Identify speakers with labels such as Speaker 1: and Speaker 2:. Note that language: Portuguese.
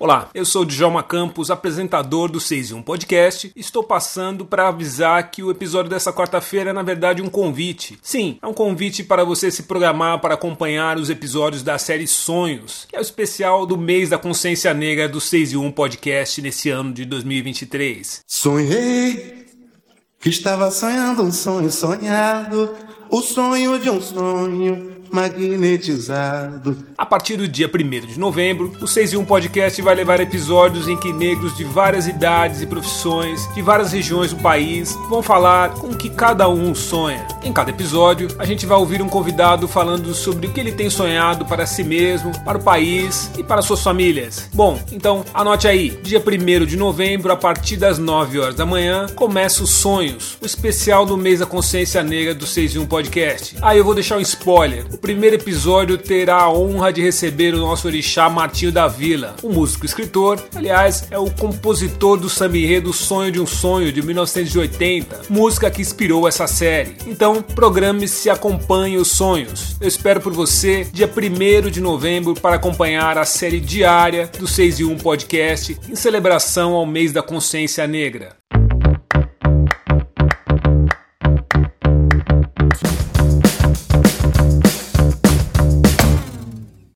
Speaker 1: Olá, eu sou Djalma Campos, apresentador do 6 e 1 Podcast. Estou passando para avisar que o episódio dessa quarta-feira é, na verdade, um convite. Sim, é um convite para você se programar para acompanhar os episódios da série Sonhos, que é o especial do mês da consciência negra do 6 e 1 Podcast nesse ano de 2023.
Speaker 2: Sonhei que estava sonhando um sonho sonhado, o sonho de um sonho magnetizado.
Speaker 1: A partir do dia 1 de novembro, o 6 e 1 Podcast vai levar episódios em que negros de várias idades e profissões, de várias regiões do país, vão falar com o que cada um sonha. Em cada episódio, a gente vai ouvir um convidado falando sobre o que ele tem sonhado para si mesmo, para o país e para suas famílias. Bom, então anote aí, dia 1 de novembro, a partir das 9 horas da manhã, começa os Sonhos, o especial do mês da consciência negra do 6 e 1 Podcast. Aí eu vou deixar um spoiler. O primeiro episódio terá a honra de receber o nosso orixá Martinho da Vila, um músico escritor, aliás, é o compositor do samba do Sonho de um Sonho de 1980, música que inspirou essa série. Então, programe-se e acompanhe os sonhos. Eu espero por você dia 1 de novembro para acompanhar a série diária do 6 e 1 Podcast em celebração ao mês da consciência negra.